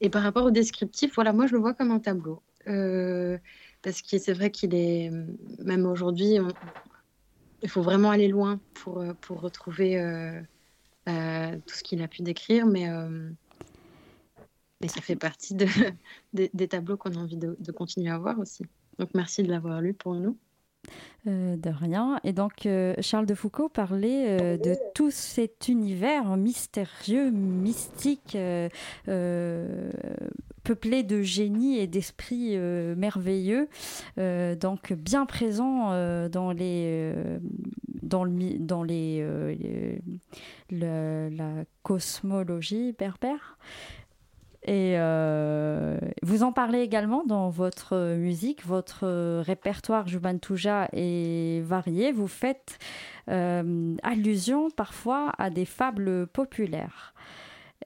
[SPEAKER 3] Et par rapport au descriptif, voilà, moi je le vois comme un tableau. Euh, parce que c'est vrai qu'il est, même aujourd'hui, il faut vraiment aller loin pour, pour retrouver... Euh, euh, tout ce qu'il a pu décrire, mais, euh, ça fait partie de, des, tableaux qu'on a envie de, continuer à voir aussi. Donc merci de l'avoir lu pour nous.
[SPEAKER 2] Euh, de rien. Et donc, euh, Charles de Foucault parlait euh, de tout cet univers mystérieux, mystique, peuplé de génie et d'esprits merveilleux, donc bien présent dans les dans le dans les, les le, la cosmologie berbère. Et euh, vous en parlez également dans votre musique, votre répertoire Jubantuja est varié. Vous faites euh, allusion parfois à des fables populaires.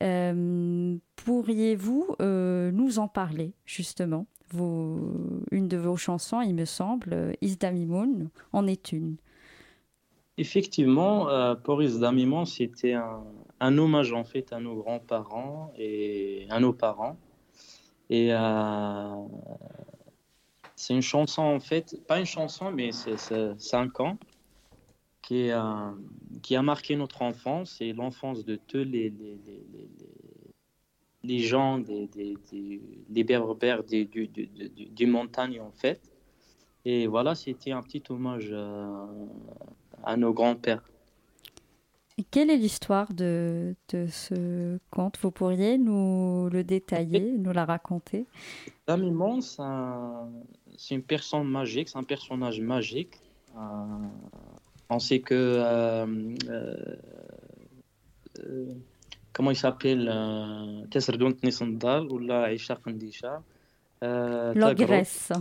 [SPEAKER 2] Euh, Pourriez-vous euh, nous en parler justement? Une de vos chansons, il me semble, Isdamimoun, en est une.
[SPEAKER 4] Effectivement, euh, pour Isdamimoun, c'était un, un hommage en fait à nos grands-parents et à nos parents. Et euh, c'est une chanson en fait, pas une chanson, mais c'est cinq ans qui, euh, qui a marqué notre enfance et l'enfance de tous les, les, les, gens, des, des, des, berbères du, du, du, du, montagne en fait. Et voilà, c'était un petit hommage euh, à nos grands-pères.
[SPEAKER 2] Quelle est l'histoire de, de, ce conte? Vous pourriez nous le détailler, nous la raconter?
[SPEAKER 4] Damimon, c'est un, une personne magique, c'est un personnage magique. Euh, on sait que. Euh, euh, comment il s'appelle Nisandal ou la Aisha.
[SPEAKER 2] L'ogresse.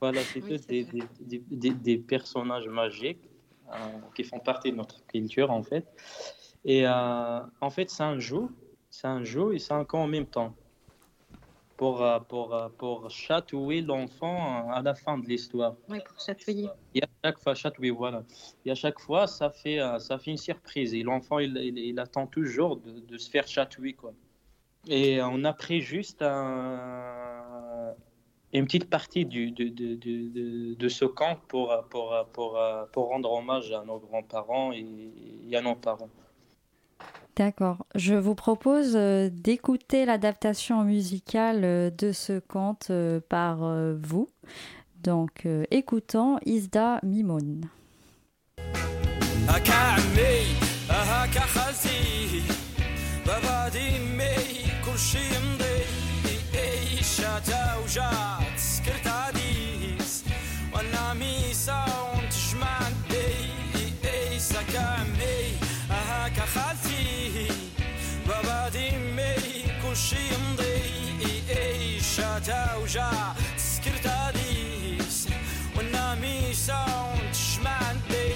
[SPEAKER 4] voilà, c'est oui, des, des, des, des personnages magiques. Euh, qui font partie de notre culture en fait. Et euh, en fait, c'est un jeu, c'est un jeu et c'est un camp en même temps pour, euh, pour, pour chatouiller l'enfant à la fin de l'histoire.
[SPEAKER 3] Oui, pour chatouiller.
[SPEAKER 4] Et à chaque fois, chatouiller, voilà. Et à chaque fois, ça fait, ça fait une surprise. Et l'enfant, il, il, il, attend toujours de, de, se faire chatouiller, quoi. Et on a pris juste un, une petite partie du, de, de, de, de, ce camp pour, pour, pour, pour rendre hommage à nos grands-parents et, et, à nos parents.
[SPEAKER 2] D'accord. Je vous propose d'écouter l'adaptation musicale de ce conte par vous. Donc, écoutons Isda Mimon. وجات سكرت عديس وأنا ميسا وانتجمع دي سكامي هاكا خالتي بابا ديمي كل شي يمضي شاتا وجا سكرت عديس وأنا ميسا وانتجمع دي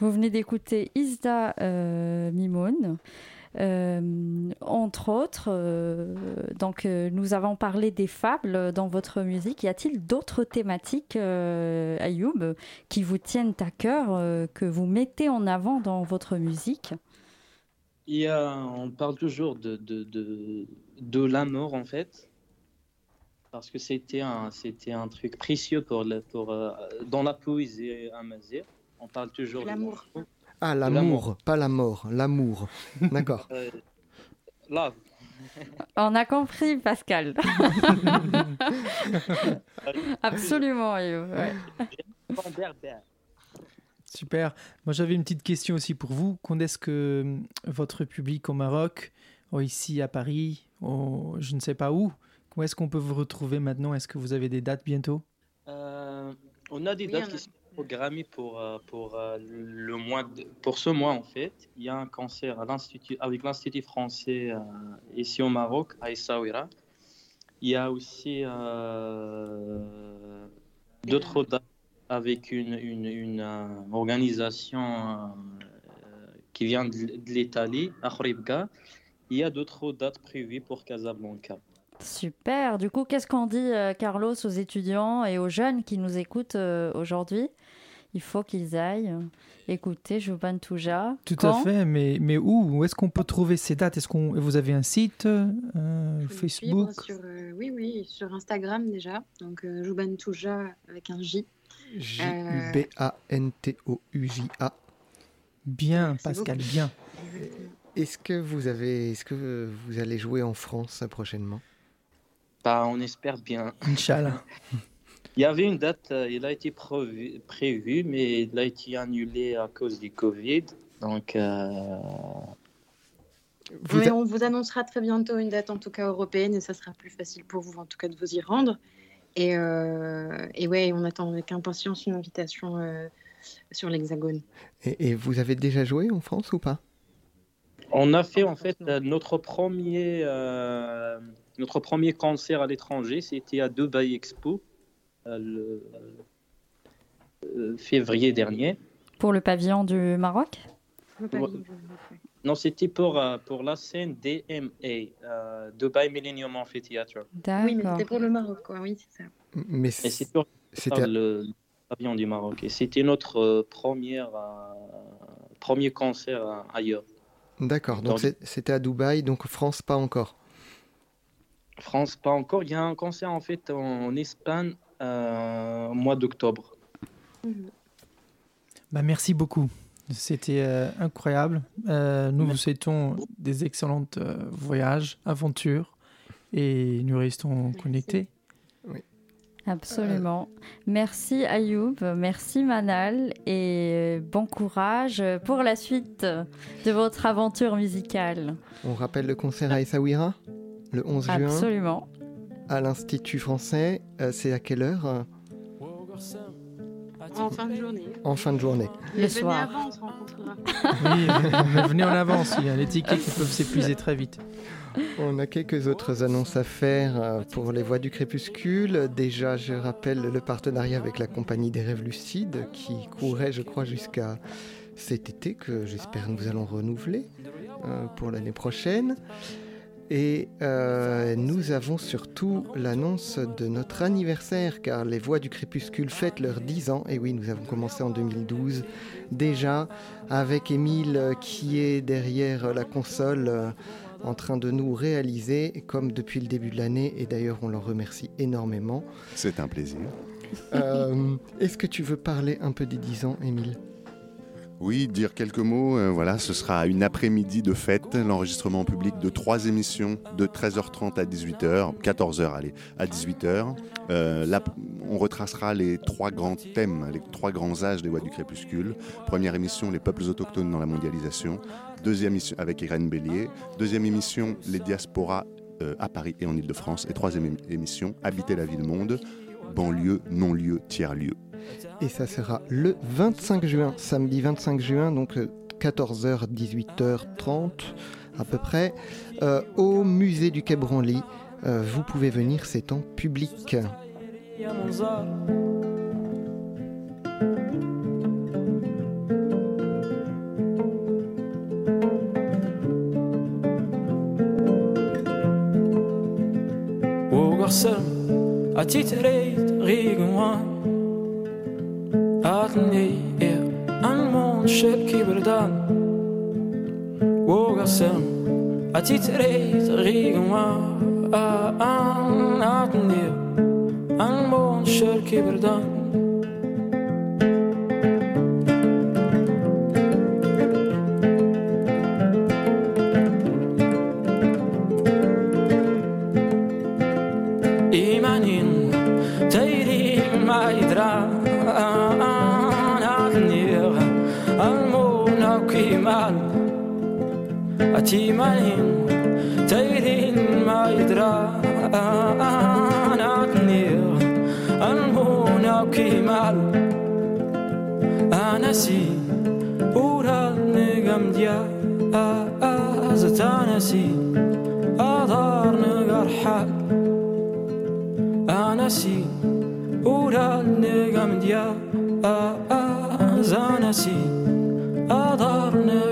[SPEAKER 2] Vous venez d'écouter Isda euh, Mimoun. Euh, entre autres, euh, donc euh, nous avons parlé des fables dans votre musique. Y a-t-il d'autres thématiques, Ayoub, qui vous tiennent à cœur, que vous mettez en avant dans votre musique?
[SPEAKER 4] Il y a, on parle toujours de, de, de, la mort en fait, parce que c'était un, un truc précieux pour, le, pour dans la poésie amazigh. On parle toujours de
[SPEAKER 3] L'amour.
[SPEAKER 6] Ah,
[SPEAKER 4] l'amour.
[SPEAKER 6] pas la mort, l'amour. D'accord.
[SPEAKER 4] Euh, love.
[SPEAKER 2] On a compris, Pascal. Absolument, ouais.
[SPEAKER 4] Berbère.
[SPEAKER 5] Super. Moi, j'avais une petite question aussi pour vous. Quand est-ce que hum, votre public au Maroc, ou ici à Paris, ou je ne sais pas où, où est-ce qu'on peut vous retrouver maintenant? Est-ce que vous avez des dates bientôt?
[SPEAKER 4] Euh, on a des
[SPEAKER 3] Oui,
[SPEAKER 4] dates
[SPEAKER 3] on a-
[SPEAKER 4] qui sont programmées pour, euh, pour, euh, le mois de- pour ce mois en fait. Il y a un concert à l'Institut, avec l'Institut français euh, ici au Maroc, à Essaouira. Il y a aussi euh, d'autres dates avec une, une, une, organisation qui vient de, l'Italie, à Khouribga. Il y a d'autres dates prévues pour Casablanca.
[SPEAKER 2] Super. Du coup, qu'est-ce qu'on dit, Carlos, aux étudiants et aux jeunes qui nous écoutent aujourd'hui? Il faut qu'ils aillent écouter Jouban Touja.
[SPEAKER 5] Tout
[SPEAKER 2] Quand
[SPEAKER 5] à fait, mais, mais où Où est-ce qu'on peut trouver ces dates? Est-ce qu'on vous avez un site, euh, Facebook?
[SPEAKER 3] Sur, euh, oui, oui, sur Instagram déjà. Donc, euh, Jouban Touja avec un J.
[SPEAKER 6] J-U-B-A-N-T-O-U-J-A.
[SPEAKER 5] Bien, Pascal,
[SPEAKER 3] beaucoup.
[SPEAKER 5] bien.
[SPEAKER 6] Est-ce que vous avez, est-ce que vous allez jouer en France prochainement?
[SPEAKER 4] Bah, on espère bien.
[SPEAKER 5] Inch'Allah.
[SPEAKER 4] Il y avait une date, euh, il a été prévu, prévu, mais il a été annulé à cause du Covid. Donc, euh,
[SPEAKER 6] a-
[SPEAKER 3] on vous annoncera très bientôt une date, en tout cas européenne, et ça sera plus facile pour vous, en tout cas, de vous y rendre. Et, euh, et ouais, on attend avec impatience une invitation euh, sur l'Hexagone.
[SPEAKER 6] et, et vous avez déjà joué en France ou pas?
[SPEAKER 4] On a fait en fait notre premier, euh, notre premier concert à l'étranger, c'était à Dubai Expo, euh, le euh, février dernier.
[SPEAKER 2] Pour le pavillon du Maroc?
[SPEAKER 4] Non, c'était pour, euh, pour la scène DMA, euh, Dubai Millennium Amphitheatre.
[SPEAKER 3] Oui, mais c'était pour le Maroc, quoi. Oui, c'est ça.
[SPEAKER 6] Mais
[SPEAKER 4] c'est pour
[SPEAKER 6] c'était
[SPEAKER 4] le, le pavillon du Maroc. Et c'était notre euh, première, euh, premier concert euh, ailleurs.
[SPEAKER 6] d'accord. Donc c'était à Dubaï, donc France pas encore.
[SPEAKER 4] France, pas encore. Il y a un concert en fait en Espagne euh, au mois d'octobre.
[SPEAKER 5] Bah, merci beaucoup. C'était euh, incroyable. Euh, nous vous souhaitons des excellentes euh, voyages, aventures, et nous restons connectés.
[SPEAKER 2] Absolument. Merci Ayoub, merci Manal et bon courage pour la suite de votre aventure musicale.
[SPEAKER 6] On rappelle le concert à Essaouira? Le 11 juin
[SPEAKER 2] Absolument.
[SPEAKER 6] à l'Institut français. Euh, c'est à quelle heure euh,
[SPEAKER 3] En fin de journée.
[SPEAKER 6] En fin de journée.
[SPEAKER 2] Le
[SPEAKER 3] Venez
[SPEAKER 2] soir.
[SPEAKER 3] avant, on se rencontrera.
[SPEAKER 5] Oui, venez en avance. Il y a les tickets qui peuvent s'épuiser très vite.
[SPEAKER 6] On a quelques autres annonces à faire euh, pour les voix du crépuscule. Déjà, je rappelle le partenariat avec la compagnie des rêves lucides qui courait, je crois, jusqu'à cet été, que j'espère nous allons renouveler pour l'année prochaine. Et euh, nous avons surtout l'annonce de notre anniversaire, car les Voix du Crépuscule fêtent leurs 10 ans. Et oui, nous avons commencé en 2012, déjà, avec Émile euh, qui est derrière la console, euh, en train de nous réaliser, comme depuis le début de l'année, et d'ailleurs on leur remercie énormément.
[SPEAKER 8] C'est un plaisir.
[SPEAKER 6] Euh, Est-ce que tu veux parler un peu des 10 ans, Émile?
[SPEAKER 8] Oui, dire quelques mots. euh, voilà, ce sera une après-midi de fête, l'enregistrement public de trois émissions de 13h30 à 18h, 14h allez, à 18h. Euh, on retracera les trois grands thèmes, les trois grands âges des voix du crépuscule. Première émission, les peuples autochtones dans la mondialisation. Deuxième émission avec Irène Bélier. Deuxième émission, les diasporas euh, à Paris et en Ile-de-France. Et troisième ém- émission, Habiter la ville-monde, banlieue, non-lieu, tiers-lieu
[SPEAKER 6] et ça sera le 25 juin, samedi 25 juin, donc euh, 14h, 18h30 à peu près, euh, au musée du Quai Branly. Euh, vous pouvez venir, c'est en public.
[SPEAKER 7] وغسل أتي تريد غيقوان أتني أنمون شركي بردان وغسل أتي تريد غيقوان أتني أنمون شركي بردان عتيمان تيرين ما يدرى أنا تنير أنهونا كيمال أنا سي أورا نقم ديا أزتانا سي أضار نقر حال أنا سي أورا نقم ديا أزانا سي أضار نقر